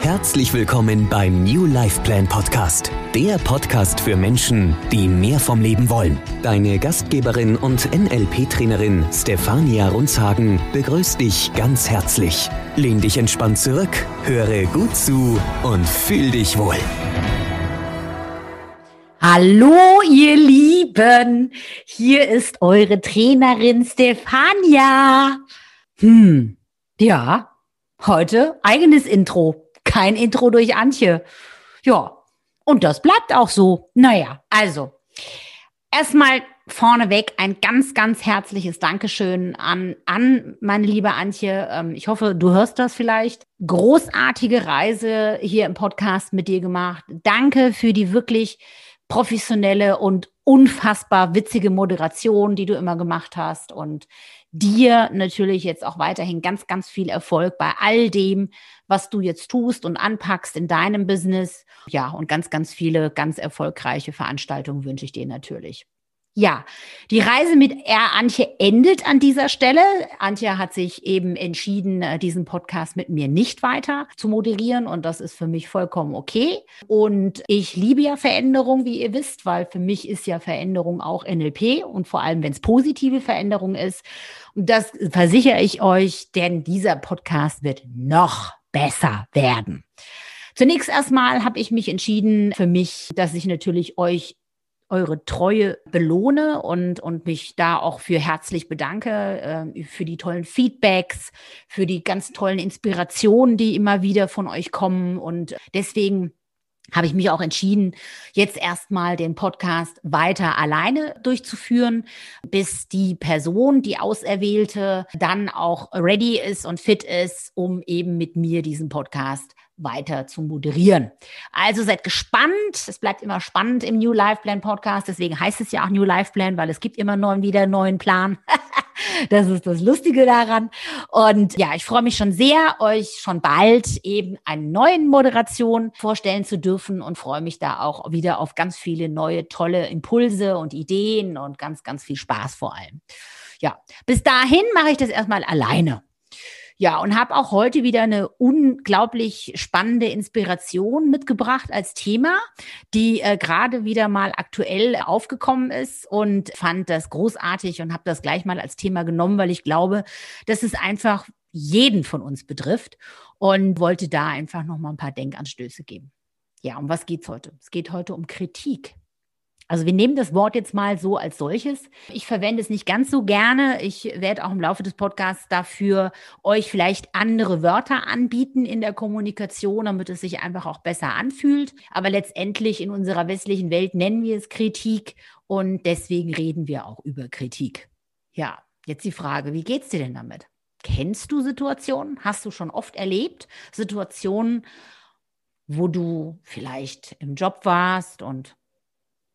Herzlich willkommen beim New Life Plan Podcast, der Podcast für Menschen, die mehr vom Leben wollen. Deine Gastgeberin und NLP-Trainerin Stefania Runzhagen begrüßt dich ganz herzlich. Lehn dich entspannt zurück, höre gut zu und fühl dich wohl. Hallo, ihr Lieben. Hier ist eure Trainerin Stefania. Hm, ja, heute eigenes Intro kein Intro durch Antje. Ja, und das bleibt auch so. Naja, also erstmal vorneweg ein ganz, ganz herzliches Dankeschön an, an meine liebe Antje. Ähm, ich hoffe, du hörst das vielleicht. Großartige Reise hier im Podcast mit dir gemacht. Danke für die wirklich professionelle und unfassbar witzige Moderation, die du immer gemacht hast. Und dir natürlich jetzt auch weiterhin ganz, ganz viel Erfolg bei all dem, was du jetzt tust und anpackst in deinem Business. Ja, und ganz, ganz viele ganz erfolgreiche Veranstaltungen wünsche ich dir natürlich. Ja, die Reise mit R. Antje endet an dieser Stelle. Antje hat sich eben entschieden, äh, diesen Podcast mit mir nicht weiter zu moderieren und das ist für mich vollkommen okay. Und ich liebe ja Veränderung, wie ihr wisst, weil für mich ist ja Veränderung auch NLP und vor allem, wenn es positive Veränderung ist. Und das versichere ich euch, denn dieser Podcast wird noch besser werden. Zunächst erstmal habe ich mich entschieden für mich, dass ich natürlich euch eure Treue belohne und, und mich da auch für herzlich bedanke, äh, für die tollen Feedbacks, für die ganz tollen Inspirationen, die immer wieder von euch kommen. Und deswegen habe ich mich auch entschieden, jetzt erstmal den Podcast weiter alleine durchzuführen, bis die Person, die Auserwählte, dann auch ready ist und fit ist, um eben mit mir diesen Podcast weiter zu moderieren. Also seid gespannt. Es bleibt immer spannend im New Life Plan Podcast. Deswegen heißt es ja auch New Life Plan, weil es gibt immer neuen, wieder einen neuen Plan. das ist das Lustige daran. Und ja, ich freue mich schon sehr, euch schon bald eben eine neue Moderation vorstellen zu dürfen und freue mich da auch wieder auf ganz viele neue, tolle Impulse und Ideen und ganz, ganz viel Spaß vor allem. Ja, bis dahin mache ich das erstmal alleine. Ja, und habe auch heute wieder eine unglaublich spannende Inspiration mitgebracht als Thema, die äh, gerade wieder mal aktuell aufgekommen ist und fand das großartig und habe das gleich mal als Thema genommen, weil ich glaube, dass es einfach jeden von uns betrifft und wollte da einfach noch mal ein paar Denkanstöße geben. Ja, um was geht's heute? Es geht heute um Kritik. Also wir nehmen das Wort jetzt mal so als solches. Ich verwende es nicht ganz so gerne. Ich werde auch im Laufe des Podcasts dafür euch vielleicht andere Wörter anbieten in der Kommunikation, damit es sich einfach auch besser anfühlt. Aber letztendlich in unserer westlichen Welt nennen wir es Kritik und deswegen reden wir auch über Kritik. Ja, jetzt die Frage, wie geht's dir denn damit? Kennst du Situationen? Hast du schon oft erlebt? Situationen, wo du vielleicht im Job warst und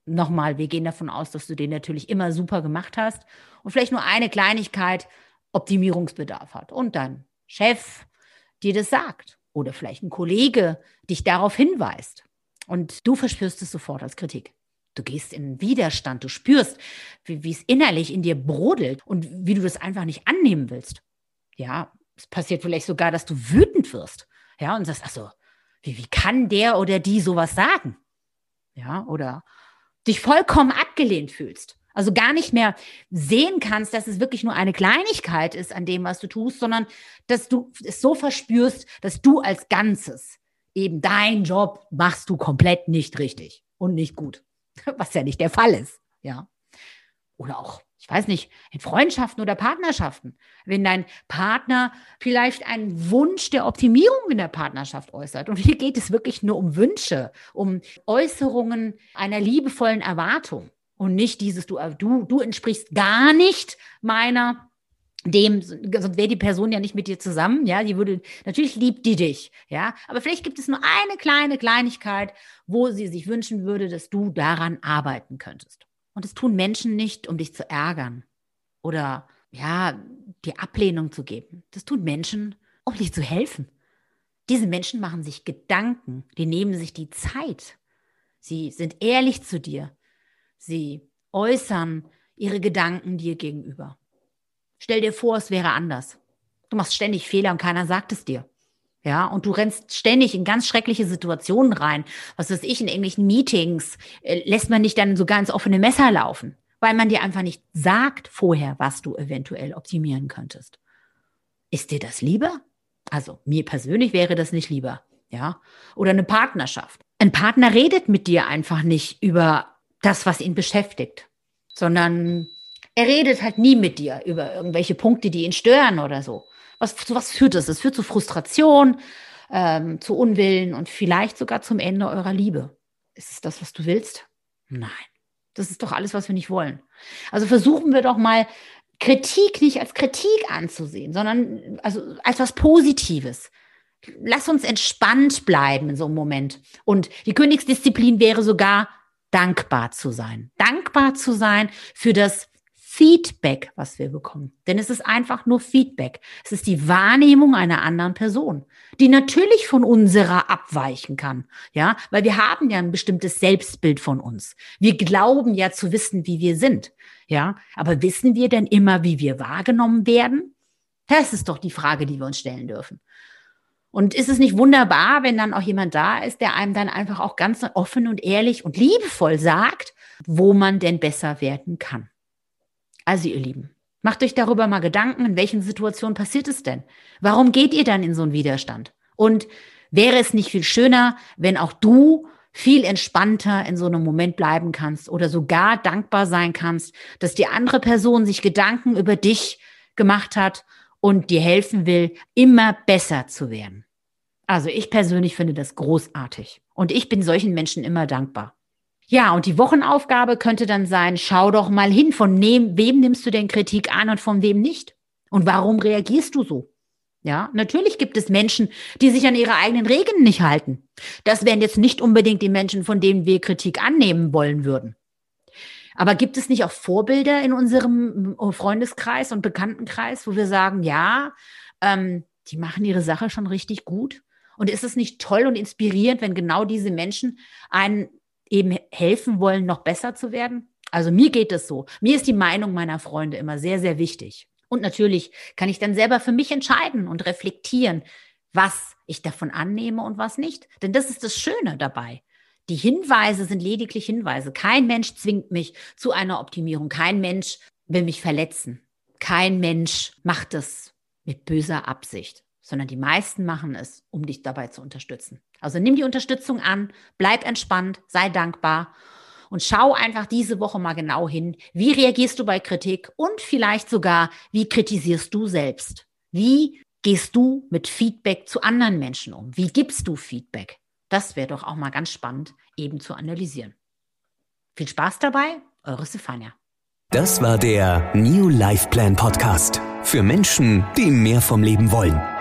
nochmal, wir gehen davon aus, dass du den natürlich immer super gemacht hast und vielleicht nur eine Kleinigkeit Optimierungsbedarf hat und dein Chef dir das sagt oder vielleicht ein Kollege dich darauf hinweist und du verspürst es sofort als Kritik. Du gehst in Widerstand, du spürst, wie, wie es innerlich in dir brodelt und wie du das einfach nicht annehmen willst. Ja, es passiert vielleicht sogar, dass du wütend wirst. Ja, und sagst, ach wie, wie kann der oder die sowas sagen? Ja, oder dich vollkommen abgelehnt fühlst. Also gar nicht mehr sehen kannst, dass es wirklich nur eine Kleinigkeit ist an dem, was du tust, sondern dass du es so verspürst, dass du als Ganzes eben dein Job machst du komplett nicht richtig und nicht gut. Was ja nicht der Fall ist. Ja. Oder auch ich weiß nicht, in Freundschaften oder Partnerschaften. Wenn dein Partner vielleicht einen Wunsch der Optimierung in der Partnerschaft äußert. Und hier geht es wirklich nur um Wünsche, um Äußerungen einer liebevollen Erwartung. Und nicht dieses, du, du, du entsprichst gar nicht meiner dem, sonst wäre die Person ja nicht mit dir zusammen, ja, die würde, natürlich liebt die dich, ja, aber vielleicht gibt es nur eine kleine Kleinigkeit, wo sie sich wünschen würde, dass du daran arbeiten könntest. Und es tun Menschen nicht, um dich zu ärgern oder ja, die Ablehnung zu geben. Das tun Menschen, um dir zu helfen. Diese Menschen machen sich Gedanken, die nehmen sich die Zeit. Sie sind ehrlich zu dir. Sie äußern ihre Gedanken dir gegenüber. Stell dir vor, es wäre anders. Du machst ständig Fehler und keiner sagt es dir. Ja, und du rennst ständig in ganz schreckliche Situationen rein. Was weiß ich, in irgendwelchen Meetings äh, lässt man dich dann so ganz offene Messer laufen, weil man dir einfach nicht sagt vorher, was du eventuell optimieren könntest. Ist dir das lieber? Also mir persönlich wäre das nicht lieber. Ja, oder eine Partnerschaft. Ein Partner redet mit dir einfach nicht über das, was ihn beschäftigt, sondern er redet halt nie mit dir über irgendwelche Punkte, die ihn stören oder so. Was, zu was führt das? Es führt zu Frustration, ähm, zu Unwillen und vielleicht sogar zum Ende eurer Liebe. Ist es das, was du willst? Nein. Das ist doch alles, was wir nicht wollen. Also versuchen wir doch mal Kritik nicht als Kritik anzusehen, sondern also als was Positives. Lass uns entspannt bleiben in so einem Moment. Und die Königsdisziplin wäre sogar dankbar zu sein. Dankbar zu sein für das Feedback, was wir bekommen. Denn es ist einfach nur Feedback. Es ist die Wahrnehmung einer anderen Person, die natürlich von unserer abweichen kann. Ja, weil wir haben ja ein bestimmtes Selbstbild von uns. Wir glauben ja zu wissen, wie wir sind. Ja, aber wissen wir denn immer, wie wir wahrgenommen werden? Das ist doch die Frage, die wir uns stellen dürfen. Und ist es nicht wunderbar, wenn dann auch jemand da ist, der einem dann einfach auch ganz offen und ehrlich und liebevoll sagt, wo man denn besser werden kann? Also ihr Lieben, macht euch darüber mal Gedanken, in welchen Situationen passiert es denn? Warum geht ihr dann in so einen Widerstand? Und wäre es nicht viel schöner, wenn auch du viel entspannter in so einem Moment bleiben kannst oder sogar dankbar sein kannst, dass die andere Person sich Gedanken über dich gemacht hat und dir helfen will, immer besser zu werden. Also ich persönlich finde das großartig und ich bin solchen Menschen immer dankbar. Ja, und die Wochenaufgabe könnte dann sein, schau doch mal hin, von wem, wem nimmst du denn Kritik an und von wem nicht? Und warum reagierst du so? Ja, natürlich gibt es Menschen, die sich an ihre eigenen Regeln nicht halten. Das wären jetzt nicht unbedingt die Menschen, von denen wir Kritik annehmen wollen würden. Aber gibt es nicht auch Vorbilder in unserem äh, Freundeskreis und Bekanntenkreis, wo wir sagen, ja, ähm, die machen ihre Sache schon richtig gut? Und ist es nicht toll und inspirierend, wenn genau diese Menschen einen eben helfen wollen, noch besser zu werden? Also mir geht es so. Mir ist die Meinung meiner Freunde immer sehr, sehr wichtig. Und natürlich kann ich dann selber für mich entscheiden und reflektieren, was ich davon annehme und was nicht. Denn das ist das Schöne dabei. Die Hinweise sind lediglich Hinweise. Kein Mensch zwingt mich zu einer Optimierung. Kein Mensch will mich verletzen. Kein Mensch macht es mit böser Absicht, sondern die meisten machen es, um dich dabei zu unterstützen. Also nimm die Unterstützung an, bleib entspannt, sei dankbar und schau einfach diese Woche mal genau hin, wie reagierst du bei Kritik und vielleicht sogar, wie kritisierst du selbst? Wie gehst du mit Feedback zu anderen Menschen um? Wie gibst du Feedback? Das wäre doch auch mal ganz spannend, eben zu analysieren. Viel Spaß dabei, eure Stefania. Das war der New Life Plan Podcast für Menschen, die mehr vom Leben wollen.